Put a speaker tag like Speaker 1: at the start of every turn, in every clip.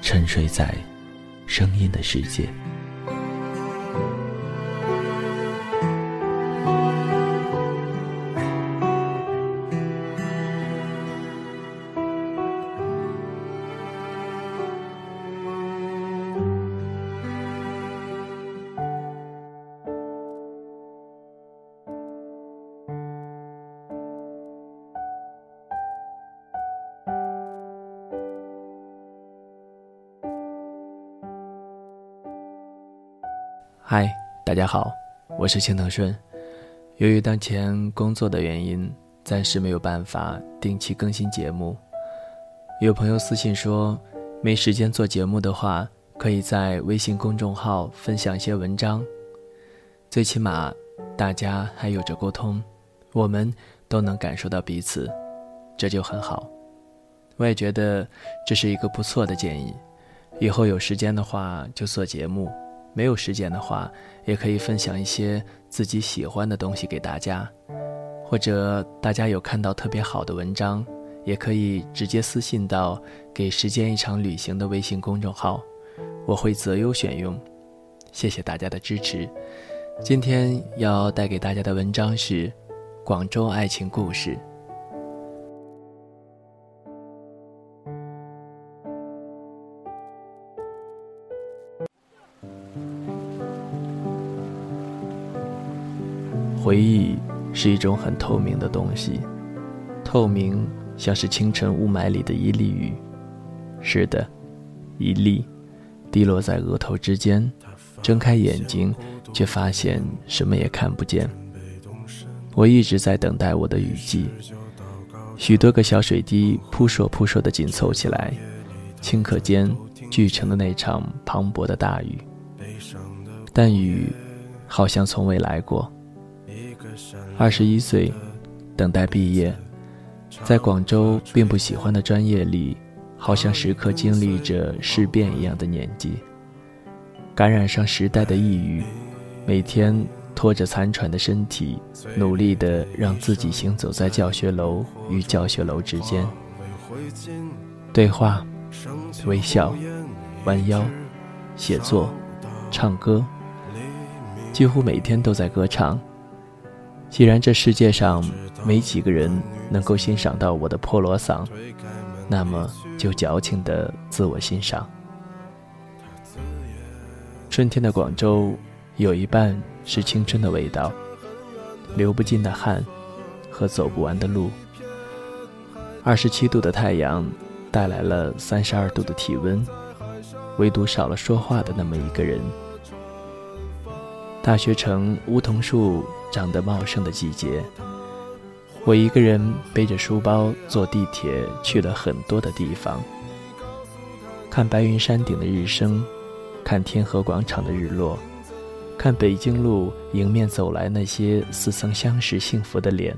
Speaker 1: 沉睡在声音的世界。
Speaker 2: 嗨，大家好，我是青藤顺。由于当前工作的原因，暂时没有办法定期更新节目。有朋友私信说，没时间做节目的话，可以在微信公众号分享一些文章。最起码，大家还有着沟通，我们都能感受到彼此，这就很好。我也觉得这是一个不错的建议。以后有时间的话，就做节目。没有时间的话，也可以分享一些自己喜欢的东西给大家，或者大家有看到特别好的文章，也可以直接私信到“给时间一场旅行”的微信公众号，我会择优选用。谢谢大家的支持。今天要带给大家的文章是《广州爱情故事》。是一种很透明的东西，透明像是清晨雾霾里的一粒雨。是的，一粒，滴落在额头之间，睁开眼睛，却发现什么也看不见。我一直在等待我的雨季，许多个小水滴扑簌扑簌地紧凑起来，顷刻间聚成了那场磅礴的大雨。但雨，好像从未来过。二十一岁，等待毕业，在广州并不喜欢的专业里，好像时刻经历着事变一样的年纪。感染上时代的抑郁，每天拖着残喘的身体，努力的让自己行走在教学楼与教学楼之间，对话、微笑、弯腰、写作、唱歌，几乎每天都在歌唱。既然这世界上没几个人能够欣赏到我的破锣嗓，那么就矫情的自我欣赏。春天的广州，有一半是青春的味道，流不尽的汗和走不完的路。二十七度的太阳带来了三十二度的体温，唯独少了说话的那么一个人。大学城梧桐树。长得茂盛的季节，我一个人背着书包坐地铁去了很多的地方，看白云山顶的日升，看天河广场的日落，看北京路迎面走来那些似曾相识幸福的脸。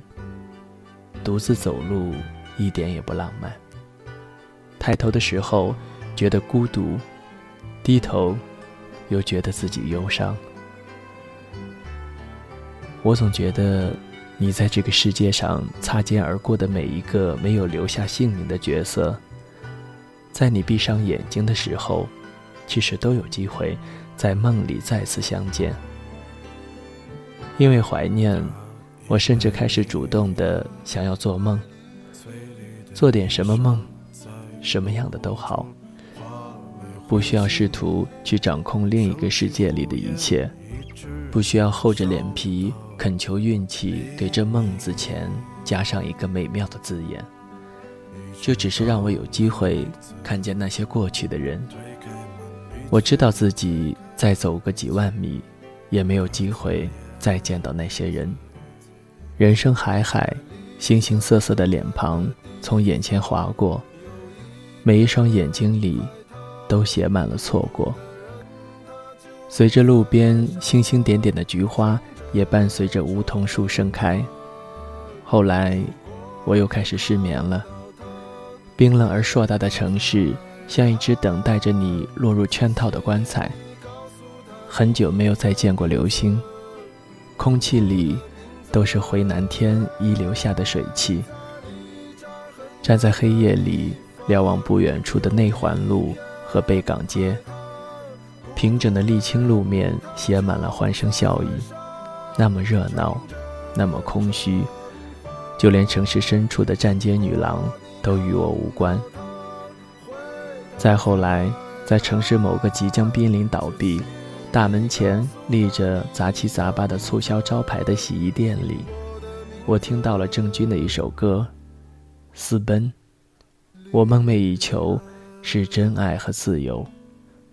Speaker 2: 独自走路一点也不浪漫。抬头的时候觉得孤独，低头又觉得自己忧伤。我总觉得，你在这个世界上擦肩而过的每一个没有留下姓名的角色，在你闭上眼睛的时候，其实都有机会在梦里再次相见。因为怀念，我甚至开始主动的想要做梦，做点什么梦，什么样的都好，不需要试图去掌控另一个世界里的一切，不需要厚着脸皮恳求运气给这梦字前加上一个美妙的字眼，就只是让我有机会看见那些过去的人。我知道自己再走个几万米，也没有机会再见到那些人。人生海海，形形色色的脸庞从眼前划过，每一双眼睛里都写满了错过。随着路边星星点点的菊花，也伴随着梧桐树盛开。后来，我又开始失眠了。冰冷而硕大的城市。像一只等待着你落入圈套的棺材。很久没有再见过流星，空气里都是回南天遗留下的水汽。站在黑夜里瞭望不远处的内环路和贝港街，平整的沥青路面写满了欢声笑语，那么热闹，那么空虚，就连城市深处的站街女郎都与我无关。再后来，在城市某个即将濒临倒闭、大门前立着杂七杂八的促销招牌的洗衣店里，我听到了郑钧的一首歌《私奔》。我梦寐以求是真爱和自由。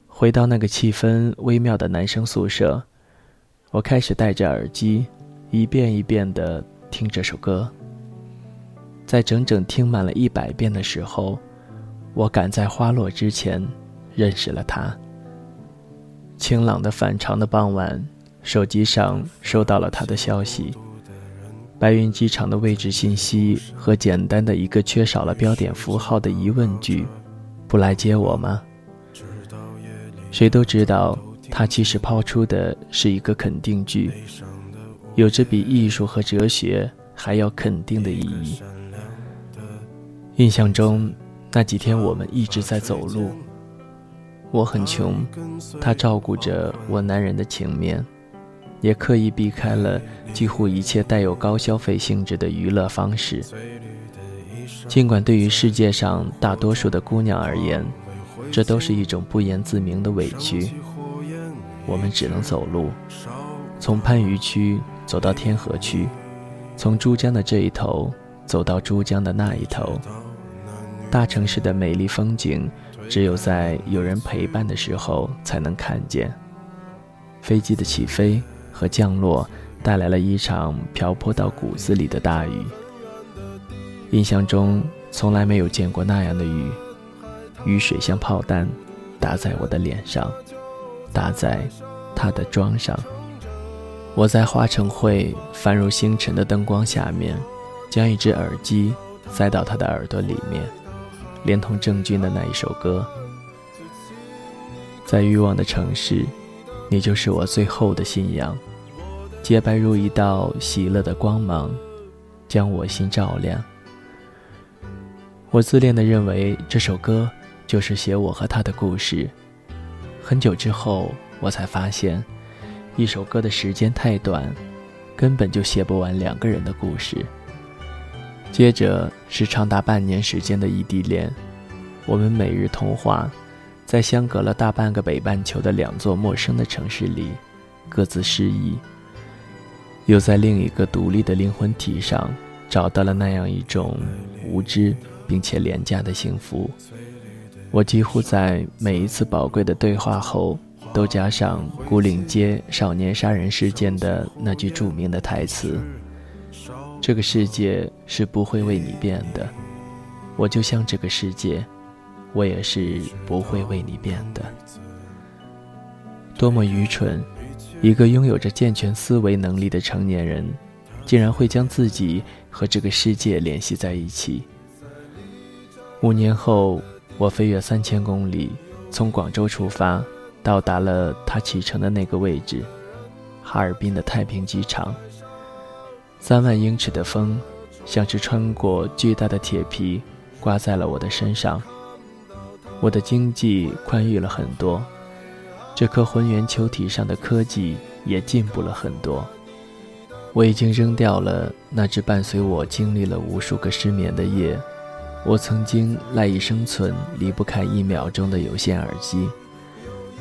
Speaker 2: 回到那个气氛微妙的男生宿舍，我开始戴着耳机，一遍一遍地听这首歌。在整整听满了一百遍的时候。我赶在花落之前认识了他。晴朗的反常的傍晚，手机上收到了他的消息：白云机场的位置信息和简单的一个缺少了标点符号的疑问句：“不来接我吗？”谁都知道，他其实抛出的是一个肯定句，有着比艺术和哲学还要肯定的意义。印象中。那几天我们一直在走路，我很穷，他照顾着我男人的情面，也刻意避开了几乎一切带有高消费性质的娱乐方式。尽管对于世界上大多数的姑娘而言，这都是一种不言自明的委屈，我们只能走路，从番禺区走到天河区，从珠江的这一头走到珠江的那一头。大城市的美丽风景，只有在有人陪伴的时候才能看见。飞机的起飞和降落带来了一场瓢泼到骨子里的大雨。印象中从来没有见过那样的雨，雨水像炮弹，打在我的脸上，打在他的妆上。我在花城会繁如星辰的灯光下面，将一只耳机塞到他的耳朵里面。连同郑钧的那一首歌，在欲望的城市，你就是我最后的信仰，洁白如一道喜乐的光芒，将我心照亮。我自恋地认为这首歌就是写我和他的故事。很久之后，我才发现，一首歌的时间太短，根本就写不完两个人的故事。接着是长达半年时间的异地恋，我们每日通话，在相隔了大半个北半球的两座陌生的城市里，各自失忆，又在另一个独立的灵魂体上找到了那样一种无知并且廉价的幸福。我几乎在每一次宝贵的对话后，都加上古岭街少年杀人事件的那句著名的台词。这个世界是不会为你变的，我就像这个世界，我也是不会为你变的。多么愚蠢！一个拥有着健全思维能力的成年人，竟然会将自己和这个世界联系在一起。五年后，我飞越三千公里，从广州出发，到达了他启程的那个位置——哈尔滨的太平机场。三万英尺的风，像是穿过巨大的铁皮，刮在了我的身上。我的经济宽裕了很多，这颗浑圆球体上的科技也进步了很多。我已经扔掉了那只伴随我经历了无数个失眠的夜，我曾经赖以生存、离不开一秒钟的有线耳机。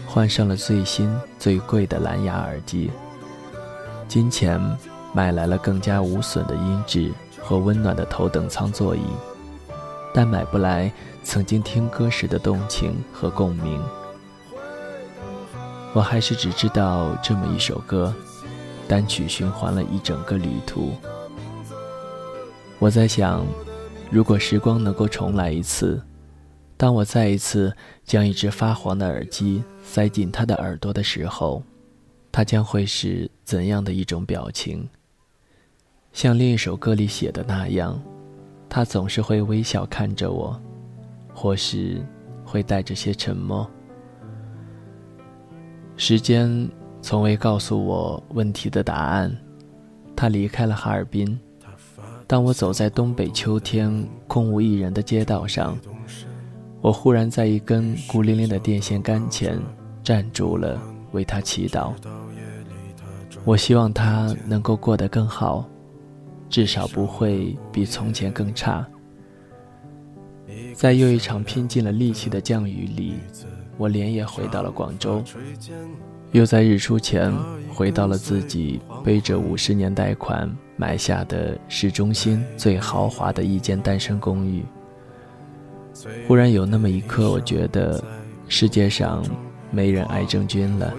Speaker 2: 换上了最新最贵的蓝牙耳机。金钱买来了更加无损的音质和温暖的头等舱座椅，但买不来曾经听歌时的动情和共鸣。我还是只知道这么一首歌，单曲循环了一整个旅途。我在想，如果时光能够重来一次，当我再一次将一只发黄的耳机塞进他的耳朵的时候，他将会是怎样的一种表情？像另一首歌里写的那样，他总是会微笑看着我，或是会带着些沉默。时间从未告诉我问题的答案。他离开了哈尔滨。当我走在东北秋天空无一人的街道上，我忽然在一根孤零零的电线杆前站住了，为他祈祷。我希望他能够过得更好，至少不会比从前更差。在又一场拼尽了力气的降雨里。我连夜回到了广州，又在日出前回到了自己背着五十年贷款买下的市中心最豪华的一间单身公寓。忽然有那么一刻，我觉得世界上没人爱郑钧了，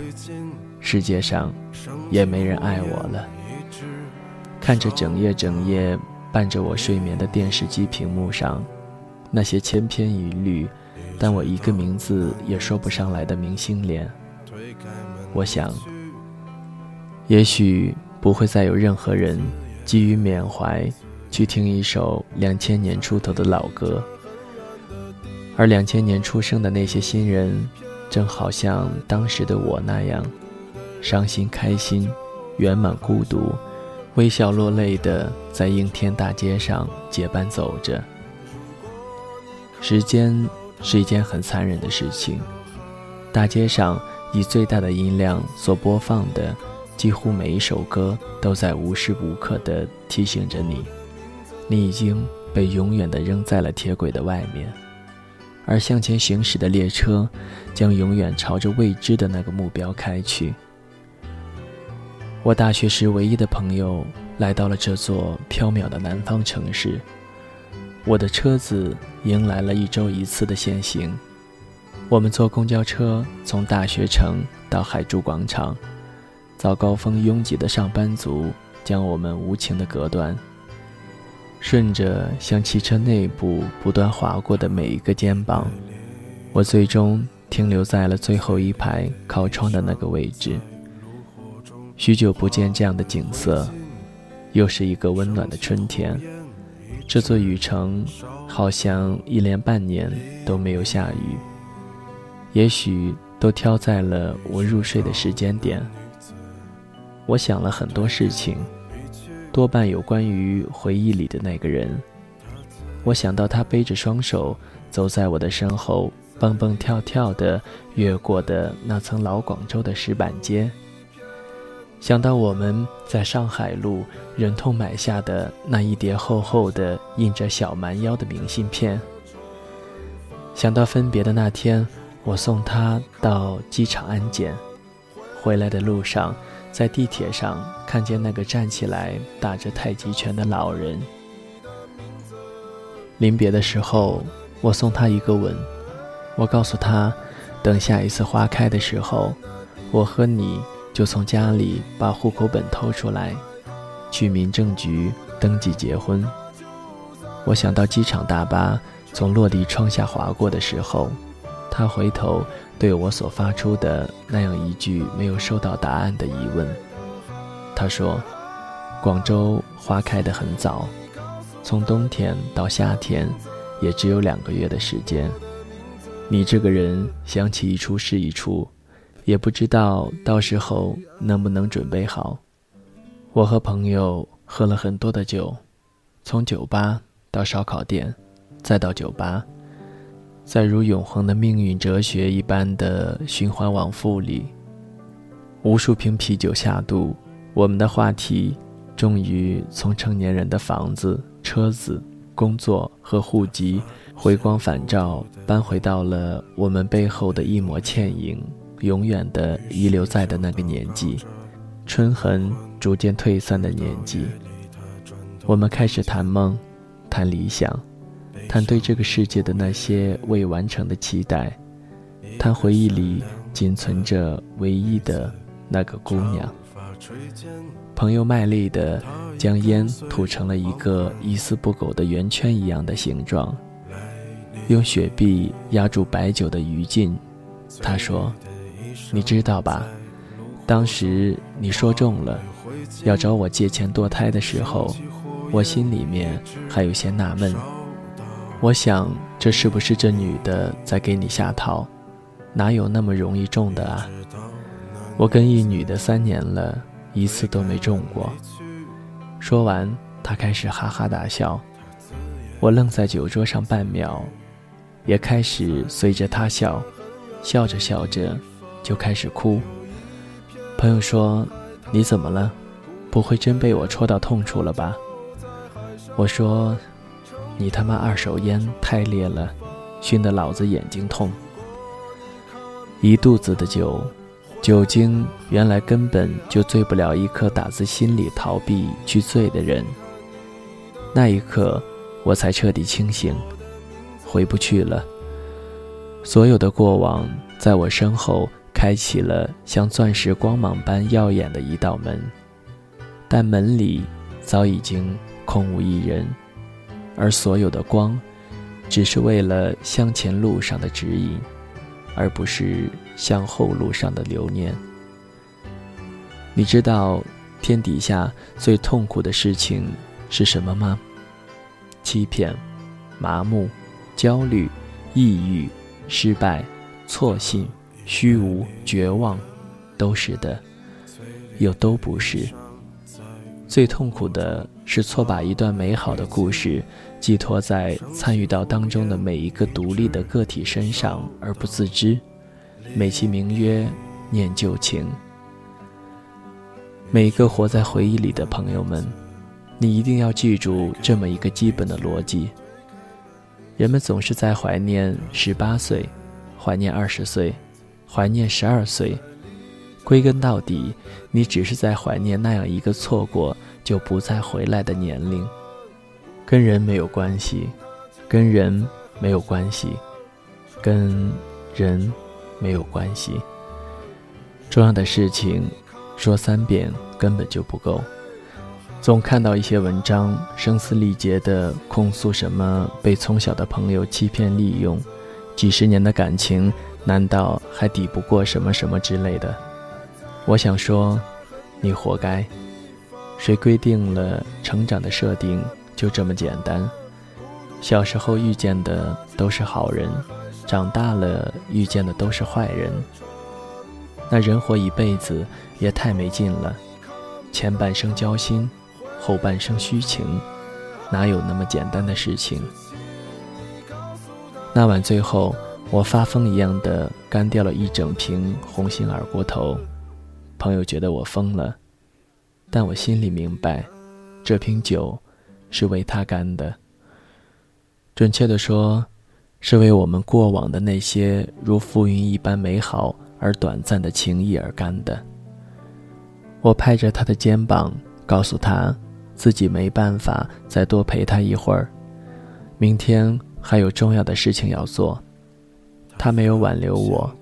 Speaker 2: 世界上也没人爱我了。看着整夜整夜伴着我睡眠的电视机屏幕上，那些千篇一律。但我一个名字也说不上来的明星脸，我想，也许不会再有任何人基于缅怀去听一首两千年出头的老歌，而两千年出生的那些新人，正好像当时的我那样，伤心、开心、圆满、孤独，微笑落泪的在应天大街上结伴走着，时间。是一件很残忍的事情。大街上以最大的音量所播放的，几乎每一首歌都在无时无刻地提醒着你，你已经被永远地扔在了铁轨的外面，而向前行驶的列车将永远朝着未知的那个目标开去。我大学时唯一的朋友来到了这座缥缈的南方城市。我的车子迎来了一周一次的限行，我们坐公交车从大学城到海珠广场，早高峰拥挤的上班族将我们无情的隔断。顺着向汽车内部不断划过的每一个肩膀，我最终停留在了最后一排靠窗的那个位置。许久不见这样的景色，又是一个温暖的春天。这座雨城好像一连半年都没有下雨，也许都挑在了我入睡的时间点。我想了很多事情，多半有关于回忆里的那个人。我想到他背着双手走在我的身后，蹦蹦跳跳地越过的那层老广州的石板街。想到我们在上海路忍痛买下的那一叠厚厚的印着小蛮腰的明信片，想到分别的那天，我送他到机场安检，回来的路上，在地铁上看见那个站起来打着太极拳的老人。临别的时候，我送他一个吻，我告诉他，等下一次花开的时候，我和你。就从家里把户口本偷出来，去民政局登记结婚。我想到机场大巴从落地窗下划过的时候，他回头对我所发出的那样一句没有收到答案的疑问。他说：“广州花开得很早，从冬天到夏天，也只有两个月的时间。你这个人想起一出是一出。”也不知道到时候能不能准备好。我和朋友喝了很多的酒，从酒吧到烧烤店，再到酒吧，在如永恒的命运哲学一般的循环往复里，无数瓶啤酒下肚，我们的话题终于从成年人的房子、车子、工作和户籍回光返照，搬回到了我们背后的一抹倩影。永远的遗留在的那个年纪，春痕逐渐退散的年纪。我们开始谈梦，谈理想，谈对这个世界的那些未完成的期待，谈回忆里仅存着唯一的那个姑娘。朋友卖力地将烟吐成了一个一丝不苟的圆圈一样的形状，用雪碧压住白酒的余烬。他说：“你知道吧？当时你说中了，要找我借钱堕胎的时候，我心里面还有些纳闷。我想，这是不是这女的在给你下套？哪有那么容易中的啊？我跟一女的三年了，一次都没中过。”说完，他开始哈哈大笑。我愣在酒桌上半秒，也开始随着他笑。笑着笑着，就开始哭。朋友说：“你怎么了？不会真被我戳到痛处了吧？”我说：“你他妈二手烟太烈了，熏得老子眼睛痛。”一肚子的酒，酒精原来根本就醉不了一颗打自心里逃避去醉的人。那一刻，我才彻底清醒，回不去了。所有的过往，在我身后开启了像钻石光芒般耀眼的一道门，但门里早已经空无一人，而所有的光，只是为了向前路上的指引，而不是向后路上的留念。你知道天底下最痛苦的事情是什么吗？欺骗、麻木、焦虑、抑郁。失败、错信、虚无、绝望，都是的，又都不是。最痛苦的是错把一段美好的故事寄托在参与到当中的每一个独立的个体身上而不自知，美其名曰念旧情。每一个活在回忆里的朋友们，你一定要记住这么一个基本的逻辑。人们总是在怀念十八岁，怀念二十岁，怀念十二岁。归根到底，你只是在怀念那样一个错过就不再回来的年龄。跟人没有关系，跟人没有关系，跟人没有关系。重要的事情，说三遍根本就不够。总看到一些文章，声嘶力竭地控诉什么被从小的朋友欺骗利用，几十年的感情难道还抵不过什么什么之类的？我想说，你活该。谁规定了成长的设定就这么简单？小时候遇见的都是好人，长大了遇见的都是坏人。那人活一辈子也太没劲了，前半生交心。后半生虚情，哪有那么简单的事情？那晚最后，我发疯一样的干掉了一整瓶红星二锅头。朋友觉得我疯了，但我心里明白，这瓶酒是为他干的。准确的说，是为我们过往的那些如浮云一般美好而短暂的情谊而干的。我拍着他的肩膀，告诉他。自己没办法再多陪他一会儿，明天还有重要的事情要做。他没有挽留我，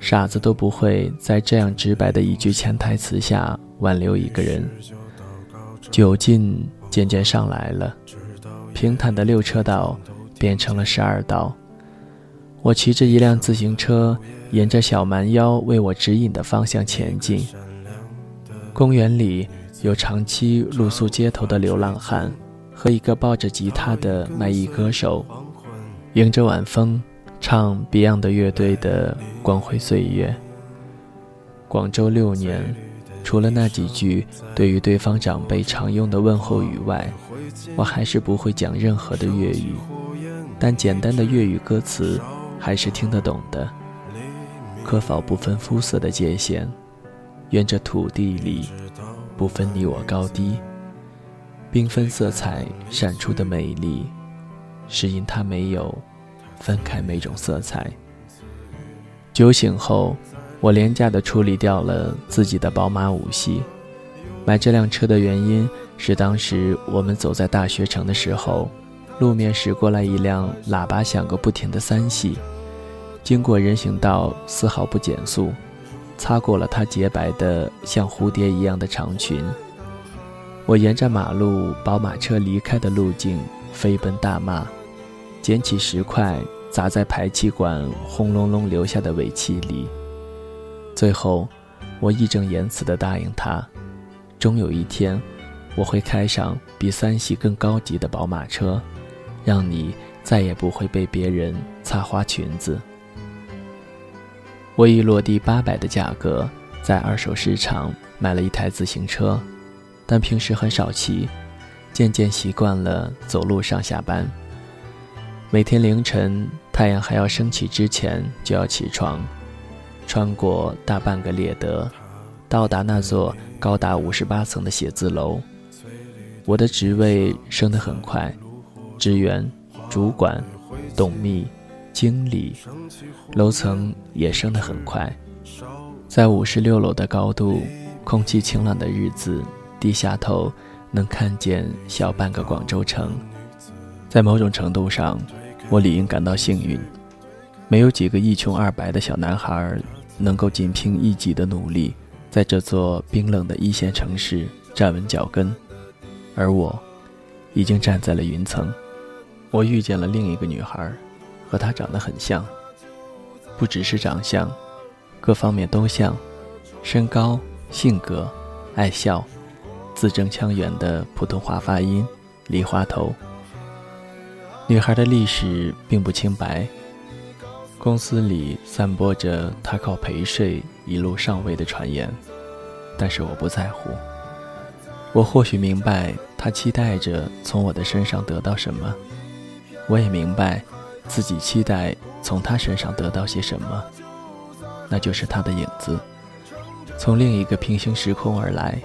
Speaker 2: 傻子都不会在这样直白的一句潜台词下挽留一个人。酒劲渐渐上来了，平坦的六车道变成了十二道。我骑着一辆自行车，沿着小蛮腰为我指引的方向前进。公园里。有长期露宿街头的流浪汉，和一个抱着吉他的卖艺歌手，迎着晚风唱 Beyond 乐队的《光辉岁月》。广州六年，除了那几句对于对方长辈常用的问候语外，我还是不会讲任何的粤语，但简单的粤语歌词还是听得懂的。可否不分肤色的界限，愿这土地里。不分你我高低，缤纷色彩闪出的美丽，是因它没有分开每种色彩。酒醒后，我廉价地处理掉了自己的宝马五系。买这辆车的原因是，当时我们走在大学城的时候，路面驶过来一辆喇叭响个不停的三系，经过人行道丝毫不减速，擦过了它洁白的像蝴蝶一样的长裙。我沿着马路宝马车离开的路径飞奔大骂，捡起石块砸在排气管轰隆隆流下的尾气里。最后，我义正言辞地答应他，终有一天，我会开上比三系更高级的宝马车，让你再也不会被别人擦花裙子。我以落地八百的价格在二手市场买了一台自行车，但平时很少骑，渐渐习惯了走路上下班。每天凌晨太阳还要升起之前就要起床。穿过大半个列德，到达那座高达五十八层的写字楼。我的职位升得很快，职员、主管、董秘、经理，楼层也升得很快。在五十六楼的高度，空气晴朗的日子，低下头能看见小半个广州城。在某种程度上，我理应感到幸运。没有几个一穷二白的小男孩。能够仅凭一己的努力，在这座冰冷的一线城市站稳脚跟，而我，已经站在了云层。我遇见了另一个女孩，和她长得很像，不只是长相，各方面都像：身高、性格、爱笑、字正腔圆的普通话发音、梨花头。女孩的历史并不清白。公司里散播着他靠陪睡一路上位的传言，但是我不在乎。我或许明白他期待着从我的身上得到什么，我也明白自己期待从他身上得到些什么，那就是他的影子，从另一个平行时空而来，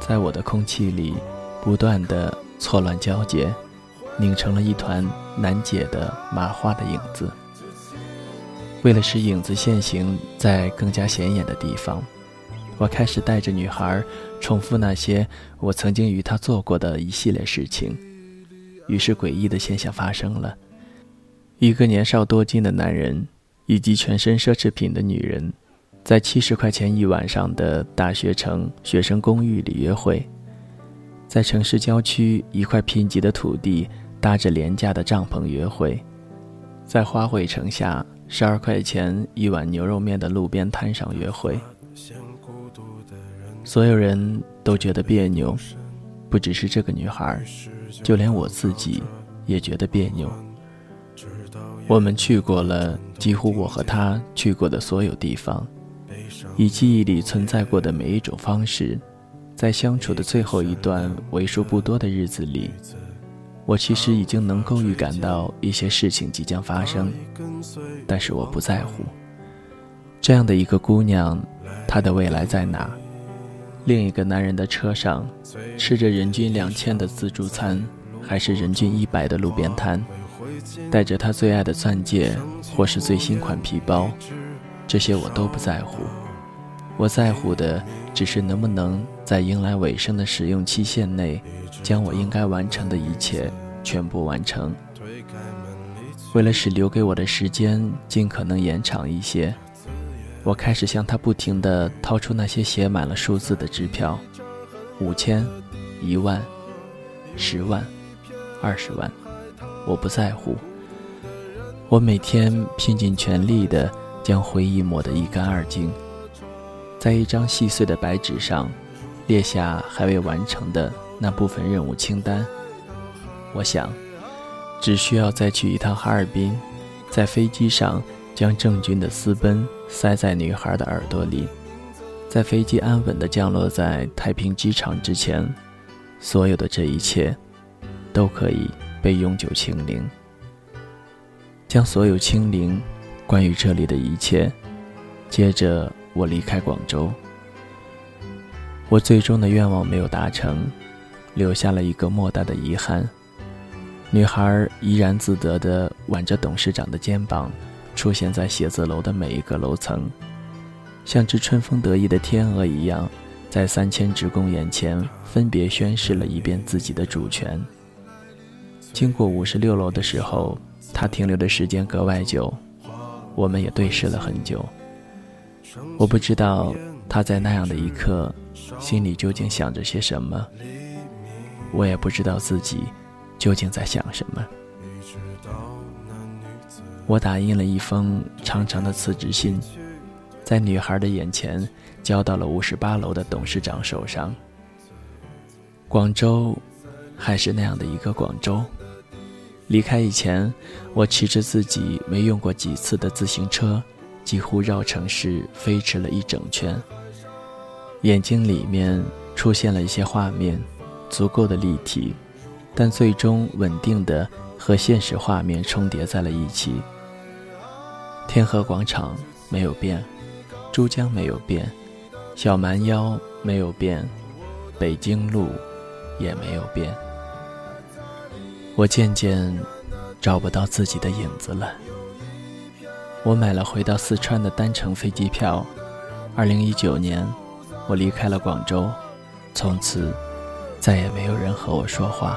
Speaker 2: 在我的空气里不断的错乱交结，拧成了一团难解的麻花的影子。为了使影子现形在更加显眼的地方，我开始带着女孩重复那些我曾经与她做过的一系列事情。于是，诡异的现象发生了：一个年少多金的男人以及全身奢侈品的女人，在七十块钱一晚上的大学城学生公寓里约会，在城市郊区一块贫瘠的土地搭着廉价的帐篷约会，在花卉城下。十二块钱一碗牛肉面的路边摊上约会，所有人都觉得别扭，不只是这个女孩，就连我自己也觉得别扭。我们去过了几乎我和她去过的所有地方，以记忆里存在过的每一种方式，在相处的最后一段为数不多的日子里。我其实已经能够预感到一些事情即将发生，但是我不在乎。这样的一个姑娘，她的未来在哪？另一个男人的车上，吃着人均两千的自助餐，还是人均一百的路边摊？带着她最爱的钻戒，或是最新款皮包？这些我都不在乎。我在乎的只是能不能在迎来尾声的使用期限内。将我应该完成的一切全部完成。为了使留给我的时间尽可能延长一些，我开始向他不停地掏出那些写满了数字的支票：五千、一万、十万、二十万。我不在乎。我每天拼尽全力地将回忆抹得一干二净，在一张细碎的白纸上列下还未完成的。那部分任务清单，我想，只需要再去一趟哈尔滨，在飞机上将郑钧的私奔塞在女孩的耳朵里，在飞机安稳地降落在太平机场之前，所有的这一切，都可以被永久清零，将所有清零，关于这里的一切。接着，我离开广州，我最终的愿望没有达成。留下了一个莫大的遗憾。女孩怡然自得地挽着董事长的肩膀，出现在写字楼的每一个楼层，像只春风得意的天鹅一样，在三千职工眼前分别宣示了一遍自己的主权。经过五十六楼的时候，他停留的时间格外久，我们也对视了很久。我不知道他在那样的一刻，心里究竟想着些什么，我也不知道自己究竟在想什么。我打印了一封长长的辞职信，在女孩的眼前交到了五十八楼的董事长手上。广州，还是那样的一个广州。离开以前，我骑着自己没用过几次的自行车，几乎绕城市飞驰了一整圈。眼睛里面出现了一些画面，足够的立体，但最终稳定的和现实画面重叠在了一起。天河广场没有变，珠江没有变，小蛮腰没有变，北京路也没有变。我渐渐找不到自己的影子了。我买了回到四川的单程飞机票。二零一九年，我离开了广州，从此再也没有人和我说话。